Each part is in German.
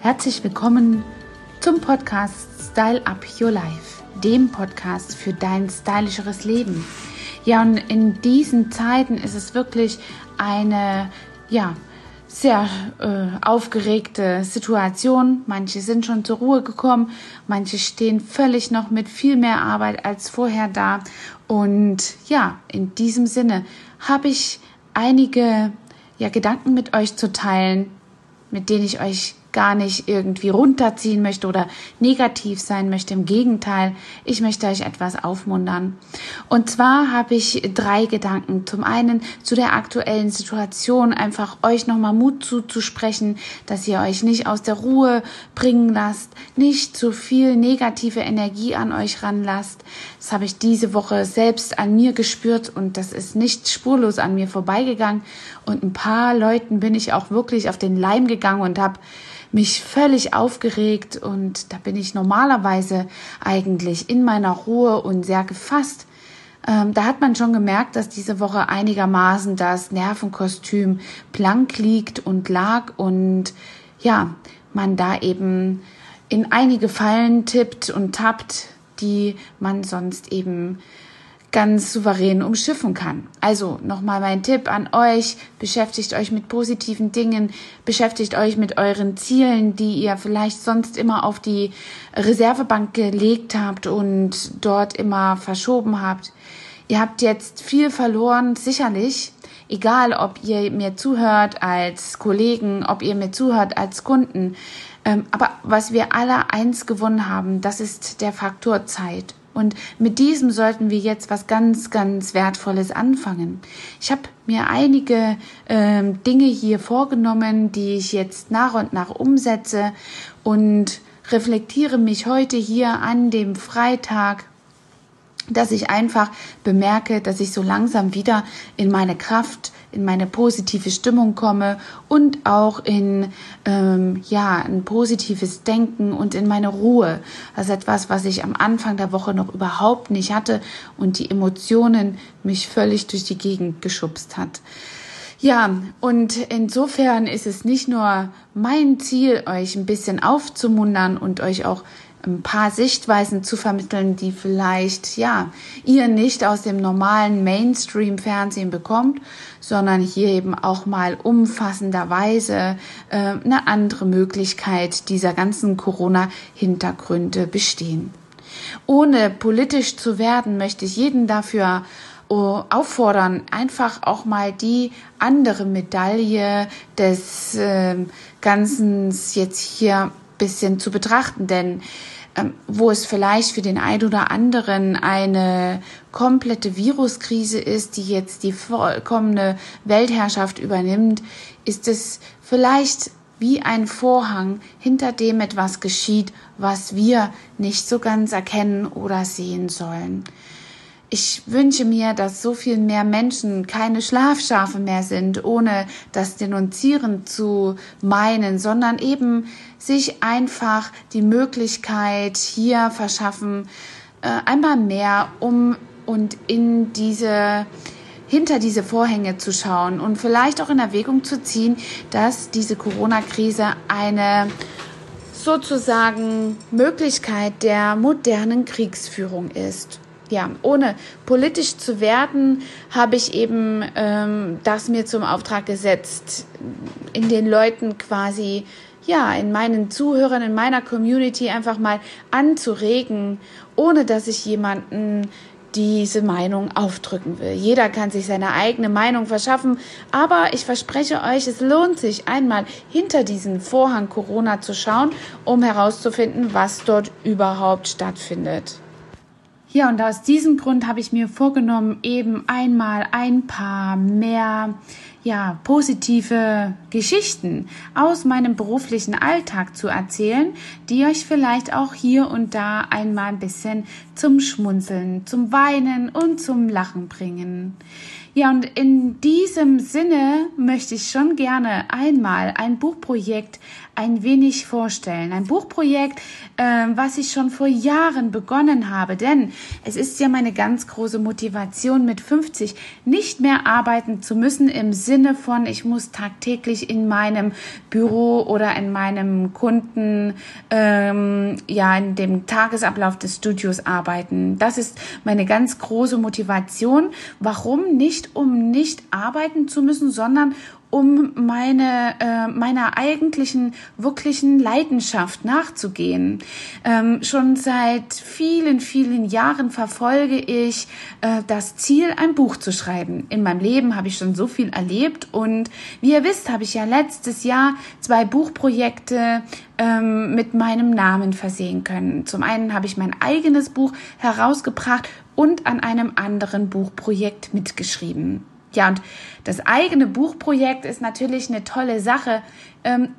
Herzlich willkommen zum Podcast Style Up Your Life, dem Podcast für dein stylischeres Leben. Ja, und in diesen Zeiten ist es wirklich eine, ja, sehr äh, aufgeregte Situation. Manche sind schon zur Ruhe gekommen, manche stehen völlig noch mit viel mehr Arbeit als vorher da. Und ja, in diesem Sinne habe ich einige ja, Gedanken mit euch zu teilen, mit denen ich euch gar nicht irgendwie runterziehen möchte oder negativ sein möchte. Im Gegenteil, ich möchte euch etwas aufmuntern. Und zwar habe ich drei Gedanken. Zum einen zu der aktuellen Situation, einfach euch nochmal Mut zuzusprechen, dass ihr euch nicht aus der Ruhe bringen lasst, nicht zu viel negative Energie an euch ranlasst. Das habe ich diese Woche selbst an mir gespürt und das ist nicht spurlos an mir vorbeigegangen. Und ein paar Leuten bin ich auch wirklich auf den Leim gegangen und habe mich völlig aufgeregt und da bin ich normalerweise eigentlich in meiner Ruhe und sehr gefasst. Ähm, da hat man schon gemerkt, dass diese Woche einigermaßen das Nervenkostüm blank liegt und lag und ja, man da eben in einige Fallen tippt und tappt, die man sonst eben ganz souverän umschiffen kann. Also nochmal mein Tipp an euch, beschäftigt euch mit positiven Dingen, beschäftigt euch mit euren Zielen, die ihr vielleicht sonst immer auf die Reservebank gelegt habt und dort immer verschoben habt. Ihr habt jetzt viel verloren, sicherlich, egal ob ihr mir zuhört als Kollegen, ob ihr mir zuhört als Kunden. Ähm, aber was wir alle eins gewonnen haben, das ist der Faktor Zeit. Und mit diesem sollten wir jetzt was ganz, ganz Wertvolles anfangen. Ich habe mir einige ähm, Dinge hier vorgenommen, die ich jetzt nach und nach umsetze und reflektiere mich heute hier an dem Freitag dass ich einfach bemerke, dass ich so langsam wieder in meine Kraft, in meine positive Stimmung komme und auch in ähm, ja ein positives Denken und in meine Ruhe. Das ist etwas, was ich am Anfang der Woche noch überhaupt nicht hatte und die Emotionen mich völlig durch die Gegend geschubst hat. Ja, und insofern ist es nicht nur mein Ziel, euch ein bisschen aufzumuntern und euch auch ein paar Sichtweisen zu vermitteln, die vielleicht, ja, ihr nicht aus dem normalen Mainstream-Fernsehen bekommt, sondern hier eben auch mal umfassenderweise äh, eine andere Möglichkeit dieser ganzen Corona-Hintergründe bestehen. Ohne politisch zu werden, möchte ich jeden dafür oh, auffordern, einfach auch mal die andere Medaille des äh, Ganzen jetzt hier bisschen zu betrachten, denn wo es vielleicht für den einen oder anderen eine komplette Viruskrise ist, die jetzt die vollkommene Weltherrschaft übernimmt, ist es vielleicht wie ein Vorhang, hinter dem etwas geschieht, was wir nicht so ganz erkennen oder sehen sollen. Ich wünsche mir, dass so viel mehr Menschen keine Schlafschafe mehr sind, ohne das Denunzieren zu meinen, sondern eben sich einfach die Möglichkeit hier verschaffen, äh, einmal mehr um und in diese hinter diese Vorhänge zu schauen und vielleicht auch in Erwägung zu ziehen, dass diese Corona-Krise eine sozusagen Möglichkeit der modernen Kriegsführung ist ja, ohne politisch zu werden, habe ich eben ähm, das mir zum Auftrag gesetzt, in den Leuten quasi, ja, in meinen Zuhörern, in meiner Community einfach mal anzuregen, ohne dass ich jemanden diese Meinung aufdrücken will. Jeder kann sich seine eigene Meinung verschaffen, aber ich verspreche euch, es lohnt sich einmal hinter diesen Vorhang Corona zu schauen, um herauszufinden, was dort überhaupt stattfindet. Ja, und aus diesem Grund habe ich mir vorgenommen, eben einmal ein paar mehr ja, positive Geschichten aus meinem beruflichen Alltag zu erzählen, die euch vielleicht auch hier und da einmal ein bisschen zum Schmunzeln, zum Weinen und zum Lachen bringen. Ja, und in diesem Sinne möchte ich schon gerne einmal ein Buchprojekt ein wenig vorstellen. Ein Buchprojekt, äh, was ich schon vor Jahren begonnen habe, denn es ist ja meine ganz große Motivation mit 50 nicht mehr arbeiten zu müssen im Sinne von, ich muss tagtäglich in meinem Büro oder in meinem Kunden, ähm, ja, in dem Tagesablauf des Studios arbeiten. Das ist meine ganz große Motivation. Warum? Nicht um nicht arbeiten zu müssen, sondern um meine, äh, meiner eigentlichen, wirklichen Leidenschaft nachzugehen. Ähm, schon seit vielen, vielen Jahren verfolge ich äh, das Ziel, ein Buch zu schreiben. In meinem Leben habe ich schon so viel erlebt und wie ihr wisst, habe ich ja letztes Jahr zwei Buchprojekte ähm, mit meinem Namen versehen können. Zum einen habe ich mein eigenes Buch herausgebracht und an einem anderen Buchprojekt mitgeschrieben. Ja, und das eigene Buchprojekt ist natürlich eine tolle Sache,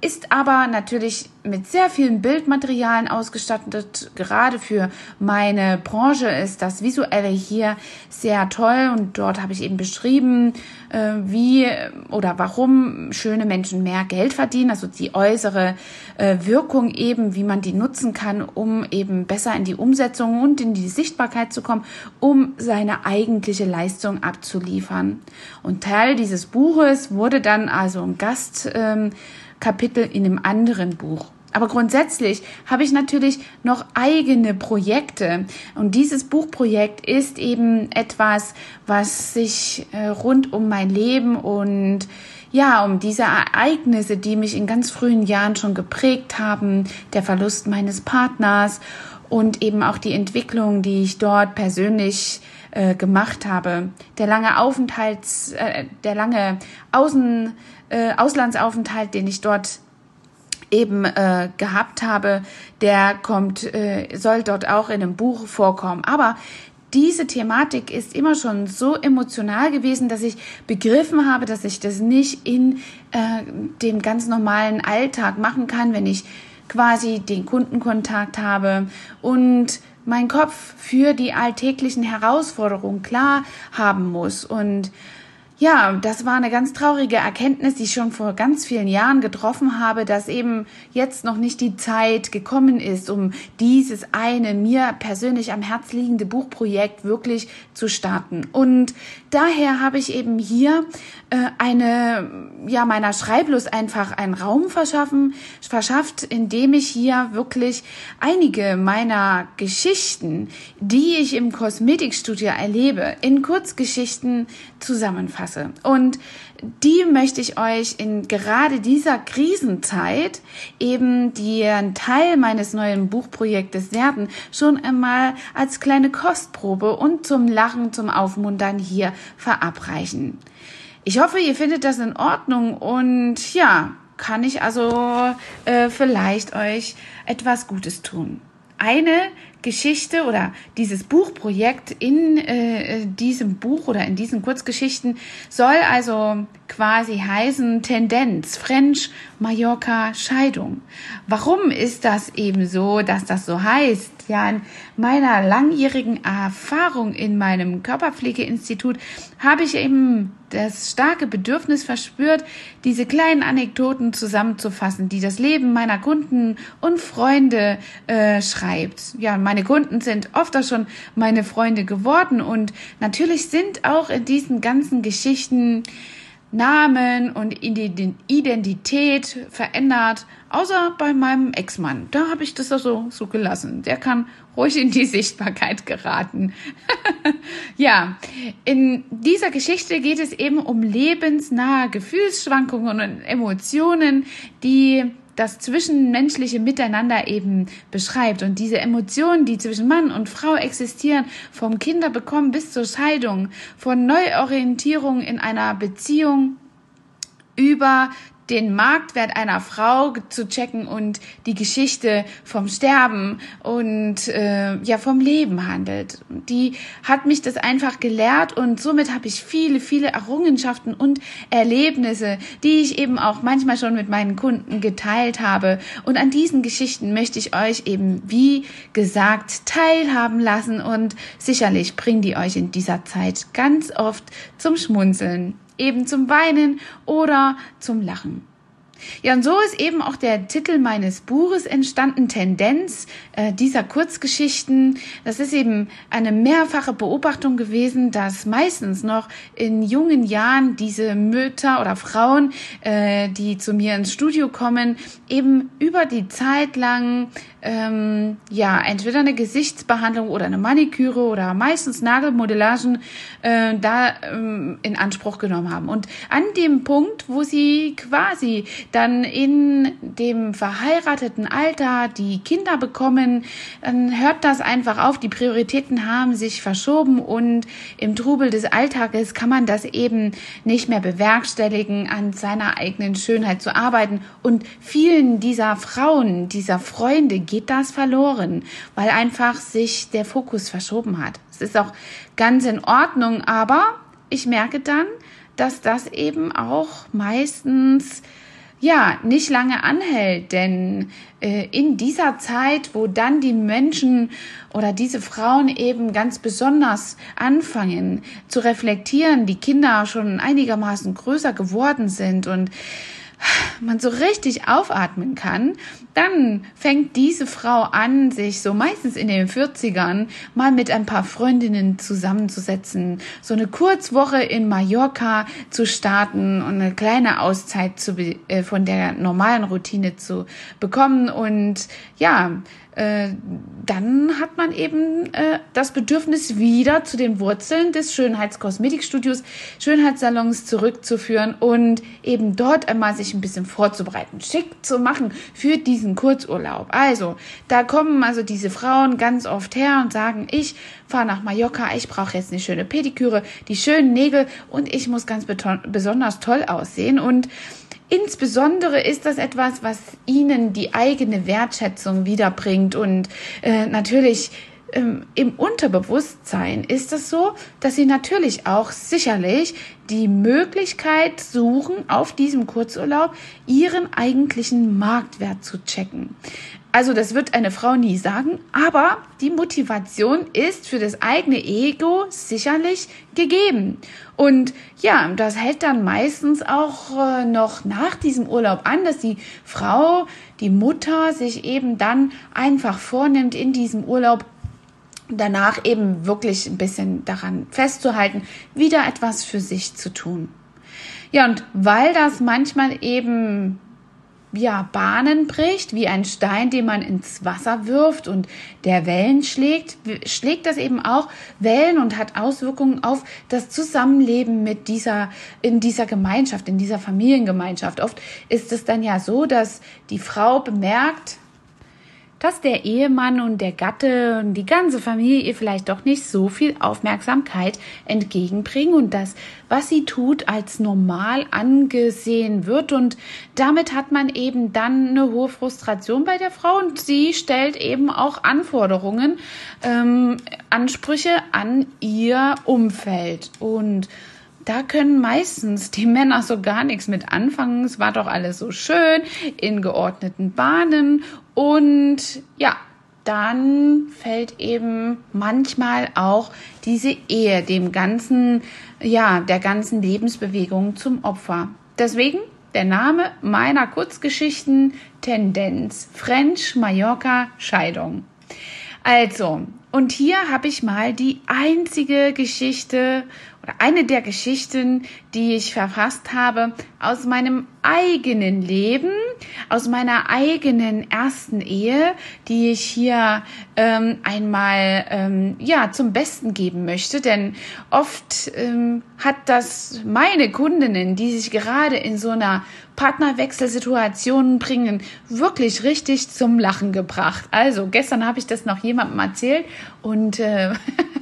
ist aber natürlich mit sehr vielen Bildmaterialien ausgestattet. Gerade für meine Branche ist das Visuelle hier sehr toll und dort habe ich eben beschrieben, äh, wie oder warum schöne Menschen mehr Geld verdienen, also die äußere äh, Wirkung eben, wie man die nutzen kann, um eben besser in die Umsetzung und in die Sichtbarkeit zu kommen, um seine eigentliche Leistung abzuliefern. Und Teil dieses Buches wurde dann also ein Gast ähm, Kapitel in einem anderen Buch. Aber grundsätzlich habe ich natürlich noch eigene Projekte. Und dieses Buchprojekt ist eben etwas, was sich äh, rund um mein Leben und ja, um diese Ereignisse, die mich in ganz frühen Jahren schon geprägt haben, der Verlust meines Partners und eben auch die Entwicklung, die ich dort persönlich äh, gemacht habe. Der lange Aufenthalts, äh, der lange Außen, äh, Auslandsaufenthalt, den ich dort eben äh, gehabt habe, der kommt, äh, soll dort auch in einem Buch vorkommen. Aber diese Thematik ist immer schon so emotional gewesen, dass ich begriffen habe, dass ich das nicht in äh, dem ganz normalen Alltag machen kann, wenn ich quasi den Kundenkontakt habe und mein Kopf für die alltäglichen Herausforderungen klar haben muss. Und ja, das war eine ganz traurige Erkenntnis, die ich schon vor ganz vielen Jahren getroffen habe, dass eben jetzt noch nicht die Zeit gekommen ist, um dieses eine mir persönlich am Herz liegende Buchprojekt wirklich zu starten. Und daher habe ich eben hier äh, eine, ja, meiner Schreiblust einfach einen Raum verschaffen, verschafft, indem ich hier wirklich einige meiner Geschichten, die ich im Kosmetikstudio erlebe, in Kurzgeschichten zusammenfasse fasse. Und die möchte ich euch in gerade dieser Krisenzeit eben den Teil meines neuen Buchprojektes werden schon einmal als kleine Kostprobe und zum Lachen, zum Aufmuntern hier verabreichen. Ich hoffe, ihr findet das in Ordnung und ja, kann ich also äh, vielleicht euch etwas Gutes tun. Eine Geschichte oder dieses Buchprojekt in äh, diesem Buch oder in diesen Kurzgeschichten soll also quasi heißen Tendenz, French, Mallorca, Scheidung. Warum ist das eben so, dass das so heißt? Ja, in meiner langjährigen Erfahrung in meinem Körperpflegeinstitut habe ich eben das starke Bedürfnis verspürt, diese kleinen Anekdoten zusammenzufassen, die das Leben meiner Kunden und Freunde äh, schreibt. Ja, meine Kunden sind oft auch schon meine Freunde geworden und natürlich sind auch in diesen ganzen Geschichten Namen und Identität verändert, außer bei meinem Ex-Mann. Da habe ich das also so gelassen. Der kann ruhig in die Sichtbarkeit geraten. ja, in dieser Geschichte geht es eben um lebensnahe Gefühlsschwankungen und Emotionen, die das zwischenmenschliche Miteinander eben beschreibt. Und diese Emotionen, die zwischen Mann und Frau existieren, vom Kinderbekommen bis zur Scheidung, von Neuorientierung in einer Beziehung über den Marktwert einer Frau zu checken und die Geschichte vom Sterben und äh, ja vom Leben handelt. Die hat mich das einfach gelehrt und somit habe ich viele, viele Errungenschaften und Erlebnisse, die ich eben auch manchmal schon mit meinen Kunden geteilt habe. Und an diesen Geschichten möchte ich euch eben, wie gesagt, teilhaben lassen und sicherlich bringen die euch in dieser Zeit ganz oft zum Schmunzeln eben zum Weinen oder zum Lachen. Ja, und so ist eben auch der Titel meines Buches entstanden, Tendenz äh, dieser Kurzgeschichten. Das ist eben eine mehrfache Beobachtung gewesen, dass meistens noch in jungen Jahren diese Mütter oder Frauen, äh, die zu mir ins Studio kommen, eben über die Zeit lang ähm, ja entweder eine Gesichtsbehandlung oder eine Maniküre oder meistens Nagelmodellagen äh, da ähm, in Anspruch genommen haben. Und an dem Punkt, wo sie quasi dann in dem verheirateten Alter die Kinder bekommen, dann hört das einfach auf. Die Prioritäten haben sich verschoben und im Trubel des Alltages kann man das eben nicht mehr bewerkstelligen, an seiner eigenen Schönheit zu arbeiten. Und vielen dieser Frauen, dieser Freunde geht das verloren, weil einfach sich der Fokus verschoben hat. Es ist auch ganz in Ordnung, aber ich merke dann, dass das eben auch meistens ja nicht lange anhält, denn äh, in dieser Zeit, wo dann die Menschen oder diese Frauen eben ganz besonders anfangen zu reflektieren, die Kinder schon einigermaßen größer geworden sind und man so richtig aufatmen kann, dann fängt diese Frau an, sich so meistens in den 40ern mal mit ein paar Freundinnen zusammenzusetzen, so eine Kurzwoche in Mallorca zu starten und eine kleine Auszeit zu, äh, von der normalen Routine zu bekommen. Und ja, äh, dann hat man eben äh, das Bedürfnis, wieder zu den Wurzeln des Schönheitskosmetikstudios, Schönheitssalons zurückzuführen und eben dort einmal sich ein bisschen vorzubereiten, schick zu machen für diesen Kurzurlaub. Also, da kommen also diese Frauen ganz oft her und sagen, ich fahre nach Mallorca, ich brauche jetzt eine schöne Pediküre, die schönen Nägel und ich muss ganz besonders toll aussehen und Insbesondere ist das etwas, was ihnen die eigene Wertschätzung wiederbringt und äh, natürlich ähm, im Unterbewusstsein ist es so, dass sie natürlich auch sicherlich die Möglichkeit suchen, auf diesem Kurzurlaub ihren eigentlichen Marktwert zu checken. Also das wird eine Frau nie sagen, aber die Motivation ist für das eigene Ego sicherlich gegeben. Und ja, das hält dann meistens auch äh, noch nach diesem Urlaub an, dass die Frau, die Mutter sich eben dann einfach vornimmt, in diesem Urlaub danach eben wirklich ein bisschen daran festzuhalten, wieder etwas für sich zu tun. Ja, und weil das manchmal eben ja, Bahnen bricht, wie ein Stein, den man ins Wasser wirft und der Wellen schlägt, schlägt das eben auch Wellen und hat Auswirkungen auf das Zusammenleben mit dieser, in dieser Gemeinschaft, in dieser Familiengemeinschaft. Oft ist es dann ja so, dass die Frau bemerkt, dass der Ehemann und der Gatte und die ganze Familie ihr vielleicht doch nicht so viel Aufmerksamkeit entgegenbringen und das, was sie tut, als normal angesehen wird. Und damit hat man eben dann eine hohe Frustration bei der Frau und sie stellt eben auch Anforderungen, ähm, Ansprüche an ihr Umfeld. Und da können meistens die Männer so gar nichts mit anfangen. Es war doch alles so schön in geordneten Bahnen und ja, dann fällt eben manchmal auch diese Ehe dem ganzen, ja, der ganzen Lebensbewegung zum Opfer. Deswegen der Name meiner Kurzgeschichten Tendenz French Mallorca Scheidung. Also, und hier habe ich mal die einzige Geschichte eine der Geschichten, die ich verfasst habe, aus meinem eigenen Leben, aus meiner eigenen ersten Ehe, die ich hier ähm, einmal ähm, ja zum Besten geben möchte, denn oft ähm, hat das meine Kundinnen, die sich gerade in so einer Partnerwechselsituation bringen, wirklich richtig zum Lachen gebracht. Also gestern habe ich das noch jemandem erzählt und äh,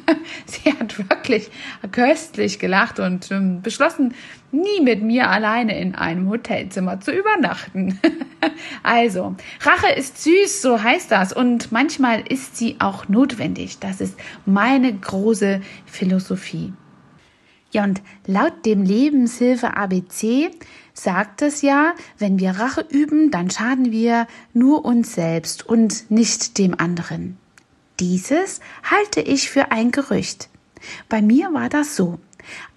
sie hat wirklich köstlich gelacht und ähm, beschlossen, nie mit mir alleine in einem Hotelzimmer zu übernachten. also, Rache ist süß, so heißt das. Und manchmal ist sie auch notwendig. Das ist meine große Philosophie. Ja, und laut dem Lebenshilfe ABC sagt es ja, wenn wir Rache üben, dann schaden wir nur uns selbst und nicht dem anderen. Dieses halte ich für ein Gerücht. Bei mir war das so.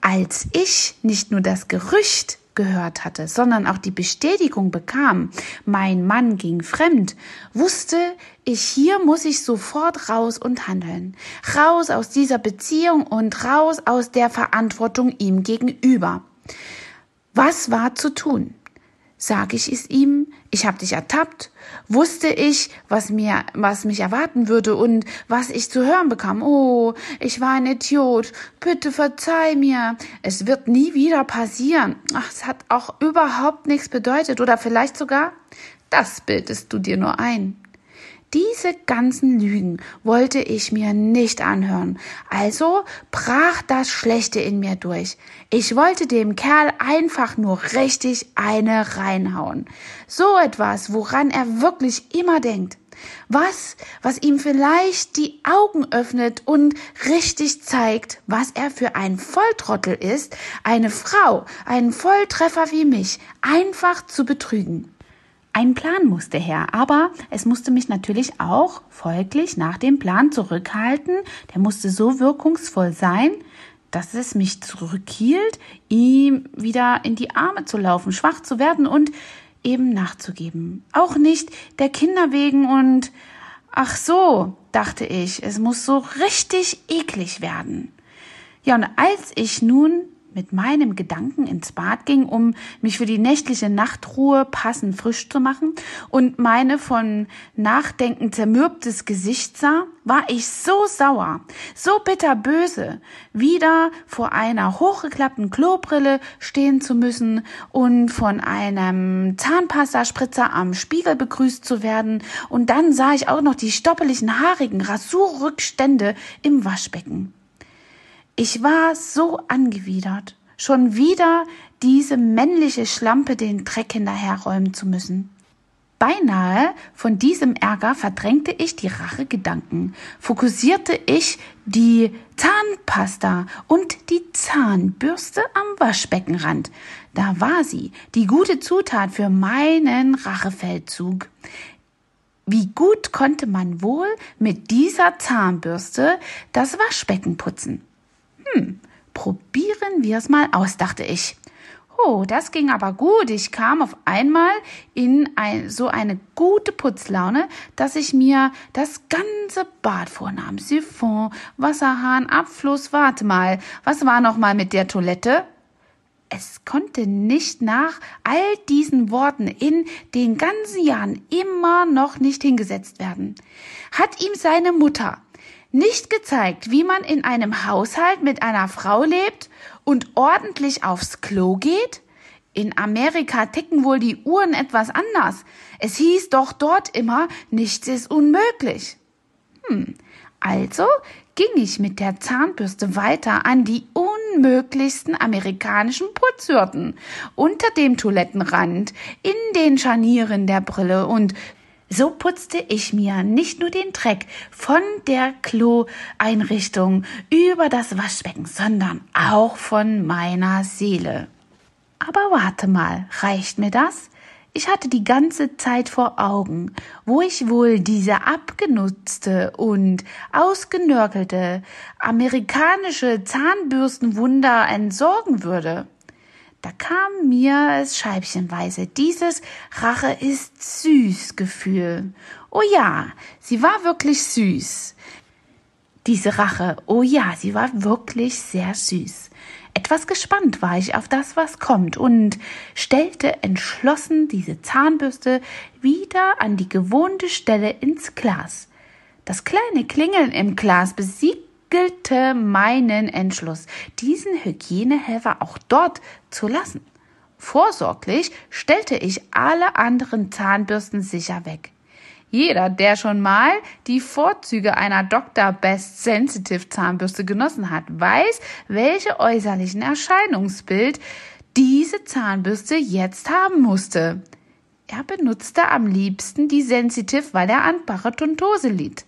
Als ich nicht nur das Gerücht gehört hatte, sondern auch die Bestätigung bekam, mein Mann ging fremd, wusste ich, hier muss ich sofort raus und handeln. Raus aus dieser Beziehung und raus aus der Verantwortung ihm gegenüber. Was war zu tun? Sag ich es ihm, ich habe dich ertappt, wusste ich, was mir, was mich erwarten würde und was ich zu hören bekam. Oh, ich war ein Idiot. Bitte verzeih mir. Es wird nie wieder passieren. Ach, es hat auch überhaupt nichts bedeutet oder vielleicht sogar, das bildest du dir nur ein. Diese ganzen Lügen wollte ich mir nicht anhören. Also brach das Schlechte in mir durch. Ich wollte dem Kerl einfach nur richtig eine reinhauen. So etwas, woran er wirklich immer denkt. Was, was ihm vielleicht die Augen öffnet und richtig zeigt, was er für ein Volltrottel ist, eine Frau, einen Volltreffer wie mich, einfach zu betrügen. Ein Plan musste her, aber es musste mich natürlich auch folglich nach dem Plan zurückhalten. Der musste so wirkungsvoll sein, dass es mich zurückhielt, ihm wieder in die Arme zu laufen, schwach zu werden und eben nachzugeben. Auch nicht der Kinder wegen und ach so, dachte ich, es muss so richtig eklig werden. Ja, und als ich nun mit meinem Gedanken ins Bad ging, um mich für die nächtliche Nachtruhe passend frisch zu machen und meine von Nachdenken zermürbtes Gesicht sah, war ich so sauer, so bitterböse, wieder vor einer hochgeklappten Klobrille stehen zu müssen und von einem Zahnpastaspritzer am Spiegel begrüßt zu werden und dann sah ich auch noch die stoppeligen, haarigen Rasurrückstände im Waschbecken. Ich war so angewidert, schon wieder diese männliche Schlampe den Dreck hinterherräumen zu müssen. Beinahe von diesem Ärger verdrängte ich die Rachegedanken, fokussierte ich die Zahnpasta und die Zahnbürste am Waschbeckenrand. Da war sie, die gute Zutat für meinen Rachefeldzug. Wie gut konnte man wohl mit dieser Zahnbürste das Waschbecken putzen? Hm, probieren wir es mal aus, dachte ich. Oh, das ging aber gut. Ich kam auf einmal in ein, so eine gute Putzlaune, dass ich mir das ganze Bad vornahm. Siphon, Wasserhahn, Abfluss. Warte mal, was war noch mal mit der Toilette? Es konnte nicht nach all diesen Worten in den ganzen Jahren immer noch nicht hingesetzt werden. Hat ihm seine Mutter nicht gezeigt, wie man in einem Haushalt mit einer Frau lebt und ordentlich aufs Klo geht? In Amerika ticken wohl die Uhren etwas anders. Es hieß doch dort immer, nichts ist unmöglich. Hm, also ging ich mit der Zahnbürste weiter an die unmöglichsten amerikanischen Putzhürden, unter dem Toilettenrand, in den Scharnieren der Brille und so putzte ich mir nicht nur den Dreck von der Kloeinrichtung über das Waschbecken, sondern auch von meiner Seele. Aber warte mal, reicht mir das? Ich hatte die ganze Zeit vor Augen, wo ich wohl diese abgenutzte und ausgenörkelte amerikanische Zahnbürstenwunder entsorgen würde. Da kam mir es scheibchenweise dieses Rache ist süß Gefühl. Oh ja, sie war wirklich süß. Diese Rache, oh ja, sie war wirklich sehr süß. Etwas gespannt war ich auf das, was kommt und stellte entschlossen diese Zahnbürste wieder an die gewohnte Stelle ins Glas. Das kleine Klingeln im Glas besiegt spiegelte meinen Entschluss, diesen Hygienehelfer auch dort zu lassen. Vorsorglich stellte ich alle anderen Zahnbürsten sicher weg. Jeder, der schon mal die Vorzüge einer Dr. Best Sensitive Zahnbürste genossen hat, weiß, welche äußerlichen Erscheinungsbild diese Zahnbürste jetzt haben musste. Er benutzte am liebsten die Sensitive, weil er an Parodontose litt.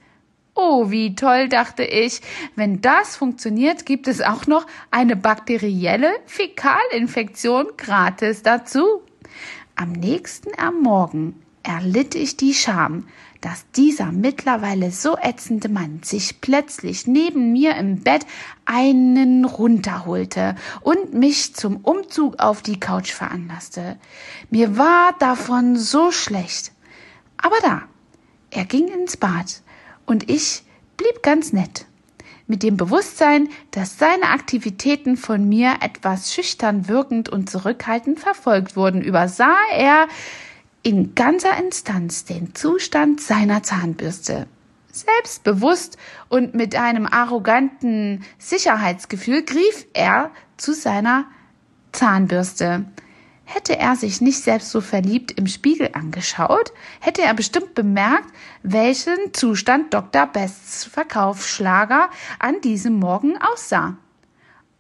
Oh, wie toll, dachte ich. Wenn das funktioniert, gibt es auch noch eine bakterielle Fäkalinfektion gratis dazu. Am nächsten am Morgen erlitt ich die Scham, dass dieser mittlerweile so ätzende Mann sich plötzlich neben mir im Bett einen runterholte und mich zum Umzug auf die Couch veranlasste. Mir war davon so schlecht. Aber da, er ging ins Bad und ich blieb ganz nett. Mit dem Bewusstsein, dass seine Aktivitäten von mir etwas schüchtern wirkend und zurückhaltend verfolgt wurden, übersah er in ganzer Instanz den Zustand seiner Zahnbürste. Selbstbewusst und mit einem arroganten Sicherheitsgefühl griff er zu seiner Zahnbürste. Hätte er sich nicht selbst so verliebt im Spiegel angeschaut, hätte er bestimmt bemerkt, welchen Zustand Dr. Bests Verkaufsschlager an diesem Morgen aussah.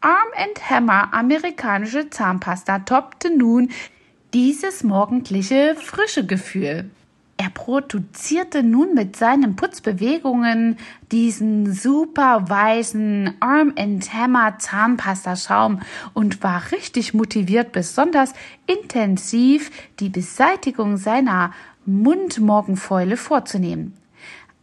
Arm and Hammer amerikanische Zahnpasta toppte nun dieses morgendliche frische Gefühl. Er produzierte nun mit seinen Putzbewegungen diesen super weißen Arm and Hammer Zahnpasta Schaum und war richtig motiviert, besonders intensiv die Beseitigung seiner Mundmorgenfäule vorzunehmen.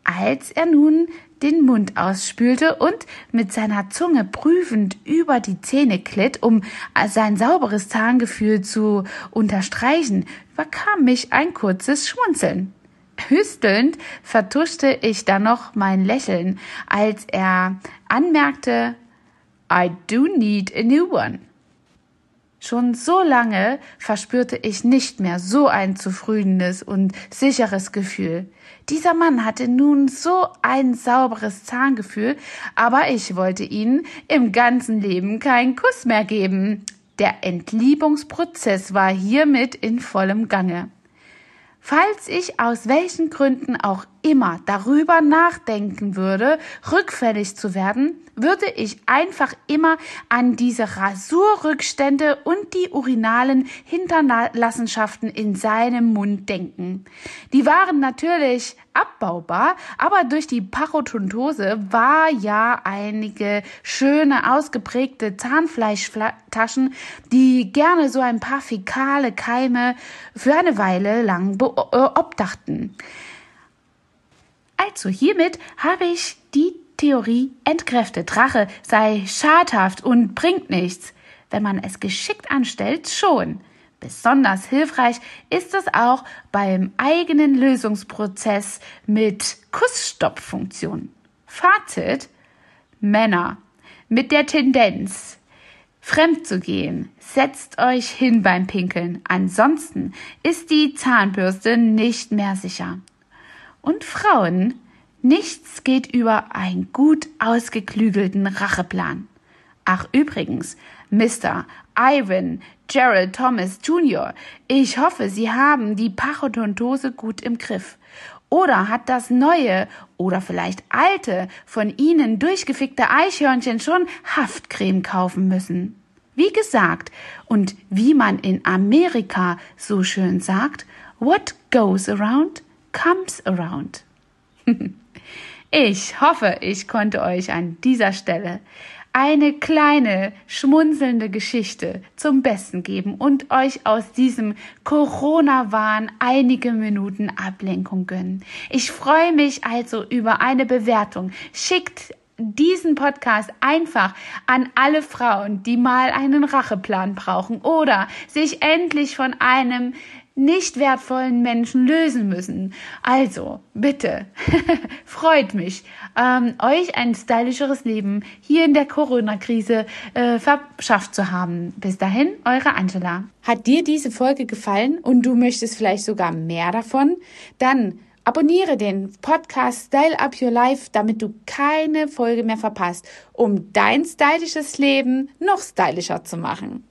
Als er nun den Mund ausspülte und mit seiner Zunge prüfend über die Zähne glitt, um sein sauberes Zahngefühl zu unterstreichen, überkam mich ein kurzes Schmunzeln. Hüstelnd vertuschte ich dann noch mein Lächeln, als er anmerkte, I do need a new one. Schon so lange verspürte ich nicht mehr so ein zufriedenes und sicheres Gefühl. Dieser Mann hatte nun so ein sauberes Zahngefühl, aber ich wollte ihnen im ganzen Leben keinen Kuss mehr geben. Der Entliebungsprozess war hiermit in vollem Gange. Falls ich aus welchen Gründen auch immer darüber nachdenken würde, rückfällig zu werden, würde ich einfach immer an diese Rasurrückstände und die urinalen Hinterlassenschaften in seinem Mund denken. Die waren natürlich abbaubar, aber durch die Parodontose war ja einige schöne ausgeprägte Zahnfleischtaschen, die gerne so ein paar fäkale Keime für eine Weile lang beobdachten. Also hiermit habe ich die Theorie entkräftet. Drache sei schadhaft und bringt nichts. Wenn man es geschickt anstellt, schon. Besonders hilfreich ist es auch beim eigenen Lösungsprozess mit Kussstoppfunktion. Fazit Männer mit der Tendenz, fremd zu gehen, setzt euch hin beim Pinkeln. Ansonsten ist die Zahnbürste nicht mehr sicher. Und Frauen Nichts geht über einen gut ausgeklügelten Racheplan. Ach übrigens, Mr. Ivan Gerald Thomas Jr., ich hoffe, Sie haben die Parodontose gut im Griff. Oder hat das neue oder vielleicht alte, von Ihnen durchgefickte Eichhörnchen schon Haftcreme kaufen müssen? Wie gesagt, und wie man in Amerika so schön sagt, what goes around comes around. Ich hoffe, ich konnte euch an dieser Stelle eine kleine schmunzelnde Geschichte zum Besten geben und euch aus diesem Corona-Wahn einige Minuten Ablenkung gönnen. Ich freue mich also über eine Bewertung. Schickt diesen Podcast einfach an alle Frauen, die mal einen Racheplan brauchen oder sich endlich von einem nicht wertvollen Menschen lösen müssen. Also, bitte, freut mich, ähm, euch ein stylischeres Leben hier in der Corona-Krise äh, verschafft zu haben. Bis dahin, eure Angela. Hat dir diese Folge gefallen und du möchtest vielleicht sogar mehr davon? Dann abonniere den Podcast Style Up Your Life, damit du keine Folge mehr verpasst, um dein stylisches Leben noch stylischer zu machen.